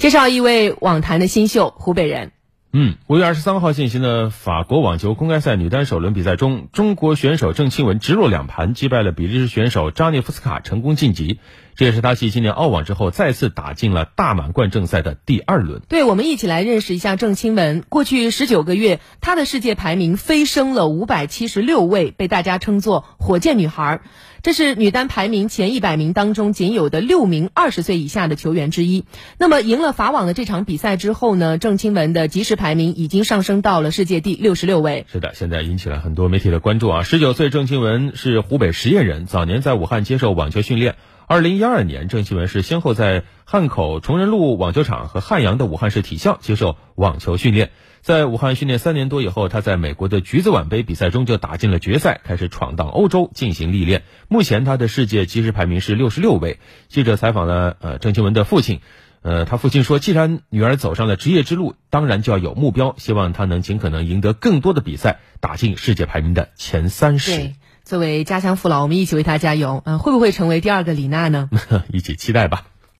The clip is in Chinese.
介绍一位网坛的新秀，湖北人。嗯，五月二十三号进行的法国网球公开赛女单首轮比赛中，中国选手郑钦文直落两盘击败了比利时选手扎涅夫斯卡，成功晋级。这也是她继今年澳网之后再次打进了大满贯正赛的第二轮。对，我们一起来认识一下郑钦文。过去十九个月，她的世界排名飞升了五百七十六位，被大家称作“火箭女孩”。这是女单排名前一百名当中仅有的六名二十岁以下的球员之一。那么，赢了法网的这场比赛之后呢，郑钦文的即时排名已经上升到了世界第六十六位。是的，现在引起了很多媒体的关注啊！十九岁郑钦文是湖北十堰人，早年在武汉接受网球训练。二零一二年，郑钦文是先后在汉口崇仁路网球场和汉阳的武汉市体校接受网球训练。在武汉训练三年多以后，他在美国的橘子碗杯比赛中就打进了决赛，开始闯荡欧洲进行历练。目前他的世界即时排名是六十六位。记者采访了呃郑钦文的父亲，呃他父亲说，既然女儿走上了职业之路，当然就要有目标，希望她能尽可能赢得更多的比赛，打进世界排名的前三十。作为家乡父老，我们一起为他加油。嗯，会不会成为第二个李娜呢？一起期待吧。